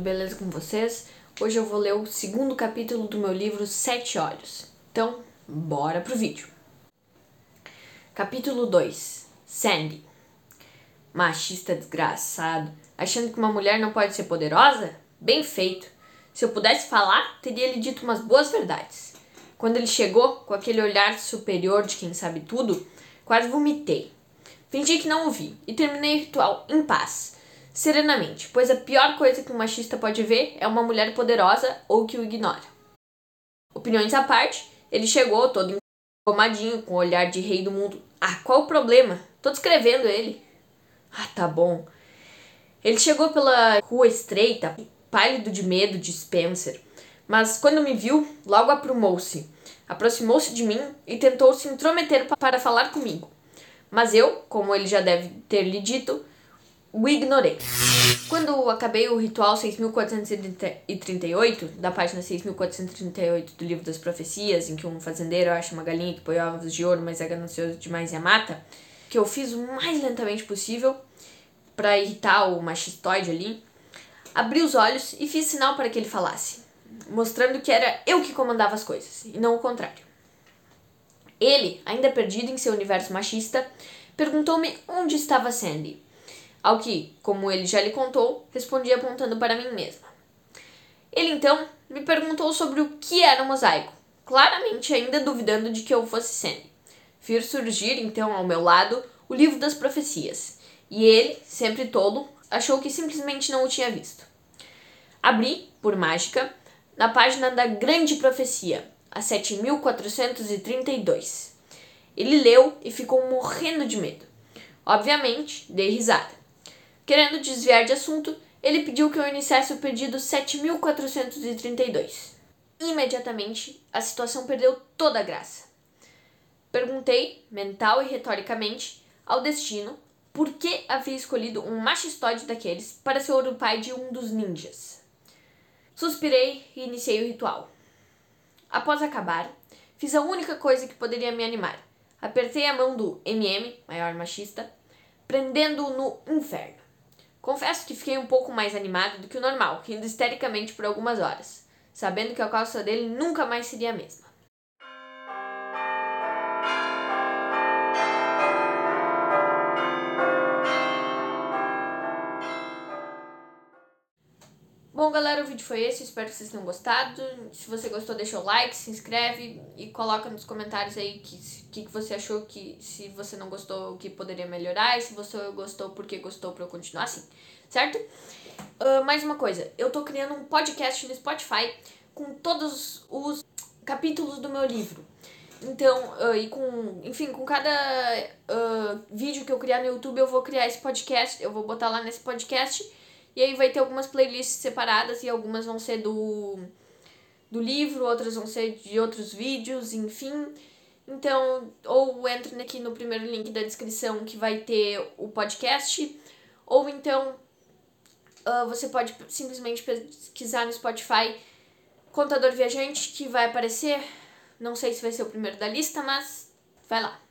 tudo beleza com vocês? Hoje eu vou ler o segundo capítulo do meu livro Sete Olhos. Então, bora pro vídeo. Capítulo 2 Sandy Machista desgraçado, achando que uma mulher não pode ser poderosa? Bem feito. Se eu pudesse falar, teria lhe dito umas boas verdades. Quando ele chegou, com aquele olhar superior de quem sabe tudo, quase vomitei. Fingi que não ouvi e terminei o ritual em paz serenamente, pois a pior coisa que um machista pode ver é uma mulher poderosa ou que o ignora. Opiniões à parte, ele chegou todo engomadinho, com o olhar de rei do mundo. Ah, qual o problema? Tô descrevendo ele. Ah, tá bom. Ele chegou pela rua estreita, pálido de medo de Spencer, mas quando me viu, logo aprumou-se. Aproximou-se de mim e tentou se intrometer para falar comigo. Mas eu, como ele já deve ter lhe dito, o ignorei. Quando acabei o ritual 6438, da página 6438 do livro das profecias, em que um fazendeiro acha uma galinha que põe ovos de ouro, mas é ganancioso demais e a mata, que eu fiz o mais lentamente possível para irritar o machistoide ali, abri os olhos e fiz sinal para que ele falasse, mostrando que era eu que comandava as coisas, e não o contrário. Ele, ainda perdido em seu universo machista, perguntou-me onde estava Sandy ao que, como ele já lhe contou, respondi apontando para mim mesma. Ele então me perguntou sobre o que era o mosaico, claramente ainda duvidando de que eu fosse Sandy. Fiz surgir então ao meu lado o livro das profecias, e ele, sempre tolo, achou que simplesmente não o tinha visto. Abri, por mágica, na página da Grande Profecia, a 7432. Ele leu e ficou morrendo de medo. Obviamente, dei risada. Querendo desviar de assunto, ele pediu que eu iniciasse o pedido 7432. Imediatamente, a situação perdeu toda a graça. Perguntei, mental e retoricamente, ao destino por que havia escolhido um machistóide daqueles para ser o pai de um dos ninjas. Suspirei e iniciei o ritual. Após acabar, fiz a única coisa que poderia me animar. Apertei a mão do MM, maior machista, prendendo-o no inferno. Confesso que fiquei um pouco mais animado do que o normal, rindo histericamente por algumas horas, sabendo que a calça dele nunca mais seria a mesma. Bom, galera, o vídeo foi esse. Espero que vocês tenham gostado. Se você gostou, deixa o like, se inscreve e coloca nos comentários aí o que, que, que você achou que se você não gostou, o que poderia melhorar. E se você gostou, por que gostou pra eu continuar assim, certo? Uh, mais uma coisa, eu tô criando um podcast no Spotify com todos os capítulos do meu livro. Então, uh, e com, enfim, com cada uh, vídeo que eu criar no YouTube, eu vou criar esse podcast, eu vou botar lá nesse podcast e aí vai ter algumas playlists separadas e algumas vão ser do, do livro, outras vão ser de outros vídeos, enfim. Então, ou entre aqui no primeiro link da descrição que vai ter o podcast, ou então uh, você pode simplesmente pesquisar no Spotify Contador Viajante, que vai aparecer. Não sei se vai ser o primeiro da lista, mas vai lá.